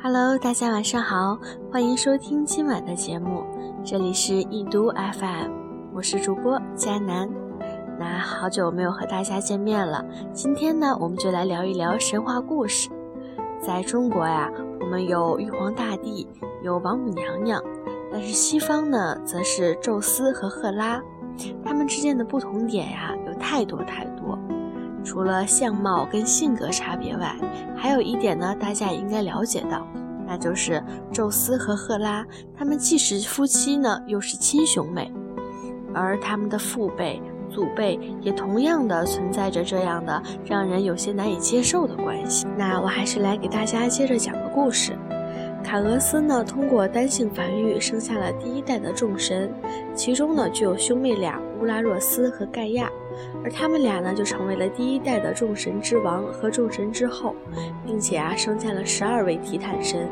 Hello，大家晚上好，欢迎收听今晚的节目，这里是易读 FM，我是主播佳楠。那好久没有和大家见面了，今天呢，我们就来聊一聊神话故事。在中国呀，我们有玉皇大帝，有王母娘娘，但是西方呢，则是宙斯和赫拉，他们之间的不同点呀，有太多太多。除了相貌跟性格差别外，还有一点呢，大家也应该了解到，那就是宙斯和赫拉，他们既是夫妻呢，又是亲兄妹，而他们的父辈、祖辈也同样的存在着这样的让人有些难以接受的关系。那我还是来给大家接着讲个故事。卡俄斯呢，通过单性繁育生下了第一代的众神，其中呢就有兄妹俩乌拉若斯和盖亚。而他们俩呢，就成为了第一代的众神之王和众神之后，并且啊，生下了十二位提坦神。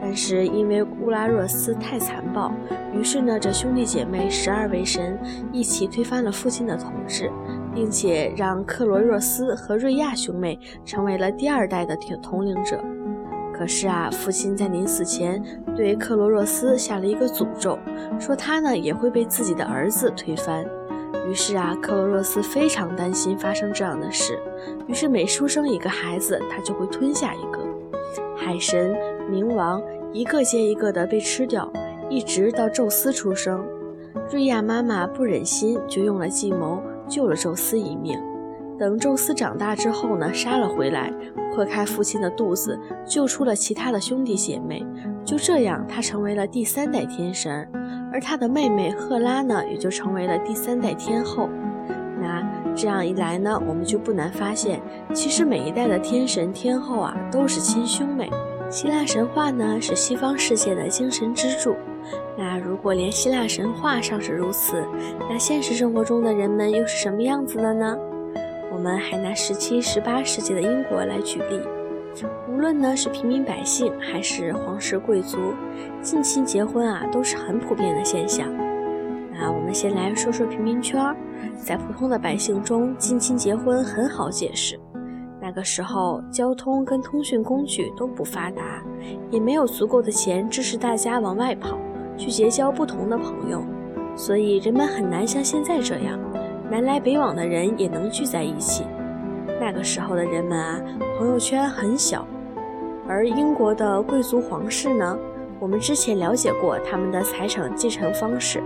但是因为乌拉若斯太残暴，于是呢，这兄弟姐妹十二位神一起推翻了父亲的统治，并且让克罗若斯和瑞亚兄妹成为了第二代的统统领者。可是啊，父亲在临死前对克罗若斯下了一个诅咒，说他呢也会被自己的儿子推翻。于是啊，克罗洛斯非常担心发生这样的事，于是每出生一个孩子，他就会吞下一个。海神、冥王一个接一个的被吃掉，一直到宙斯出生。瑞亚妈妈不忍心，就用了计谋救了宙斯一命。等宙斯长大之后呢，杀了回来，破开父亲的肚子，救出了其他的兄弟姐妹。就这样，他成为了第三代天神。而他的妹妹赫拉呢，也就成为了第三代天后。那这样一来呢，我们就不难发现，其实每一代的天神天后啊，都是亲兄妹。希腊神话呢，是西方世界的精神支柱。那如果连希腊神话上是如此，那现实生活中的人们又是什么样子的呢？我们还拿十七、十八世纪的英国来举例。无论呢是平民百姓还是皇室贵族，近亲结婚啊都是很普遍的现象。那我们先来说说平民圈，在普通的百姓中，近亲结婚很好解释。那个时候，交通跟通讯工具都不发达，也没有足够的钱支持大家往外跑去结交不同的朋友，所以人们很难像现在这样，南来北往的人也能聚在一起。那个时候的人们啊，朋友圈很小，而英国的贵族皇室呢，我们之前了解过他们的财产继承方式。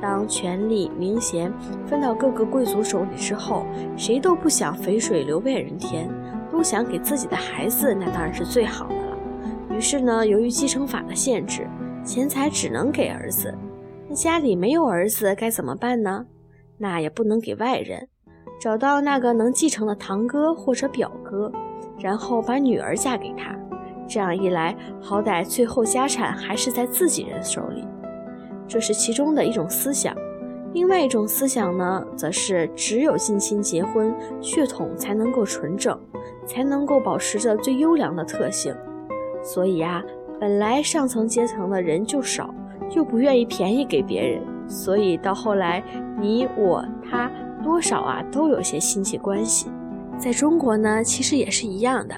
当权力名衔分到各个贵族手里之后，谁都不想肥水流外人田，都想给自己的孩子，那当然是最好的了。于是呢，由于继承法的限制，钱财只能给儿子。那家里没有儿子该怎么办呢？那也不能给外人。找到那个能继承的堂哥或者表哥，然后把女儿嫁给他。这样一来，好歹最后家产还是在自己人手里。这是其中的一种思想。另外一种思想呢，则是只有近亲结婚，血统才能够纯正，才能够保持着最优良的特性。所以啊，本来上层阶层的人就少，又不愿意便宜给别人，所以到后来，你我他。多少啊，都有些亲戚关系。在中国呢，其实也是一样的。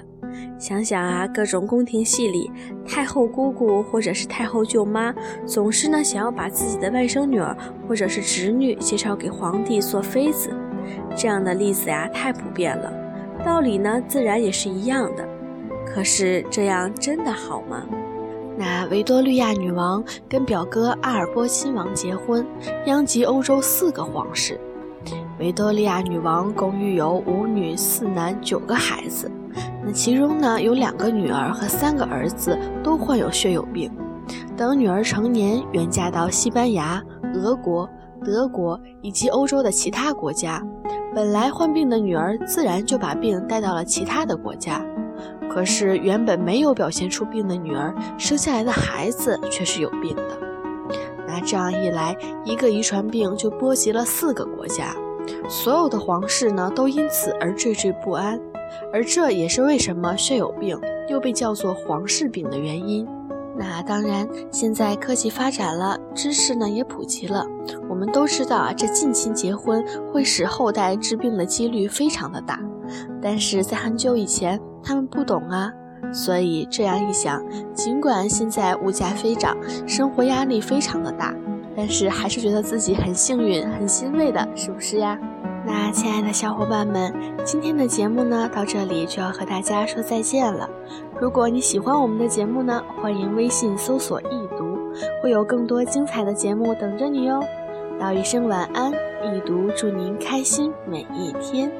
想想啊，各种宫廷戏里，太后姑姑或者是太后舅妈，总是呢想要把自己的外甥女儿或者是侄女介绍给皇帝做妃子，这样的例子呀太普遍了。道理呢自然也是一样的。可是这样真的好吗？那维多利亚女王跟表哥阿尔波亲王结婚，殃及欧洲四个皇室。维多利亚女王共育有五女四男九个孩子，那其中呢有两个女儿和三个儿子都患有血友病。等女儿成年，远嫁到西班牙、俄国、德国以及欧洲的其他国家。本来患病的女儿自然就把病带到了其他的国家，可是原本没有表现出病的女儿生下来的孩子却是有病的。那这样一来，一个遗传病就波及了四个国家。所有的皇室呢，都因此而惴惴不安，而这也是为什么血友病又被叫做皇室病的原因。那当然，现在科技发展了，知识呢也普及了，我们都知道啊，这近亲结婚会使后代治病的几率非常的大。但是在很久以前，他们不懂啊，所以这样一想，尽管现在物价飞涨，生活压力非常的大，但是还是觉得自己很幸运、很欣慰的，是不是呀？那亲爱的小伙伴们，今天的节目呢，到这里就要和大家说再见了。如果你喜欢我们的节目呢，欢迎微信搜索“易读”，会有更多精彩的节目等着你哟。道一声晚安，易读祝您开心每一天。